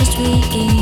just weekend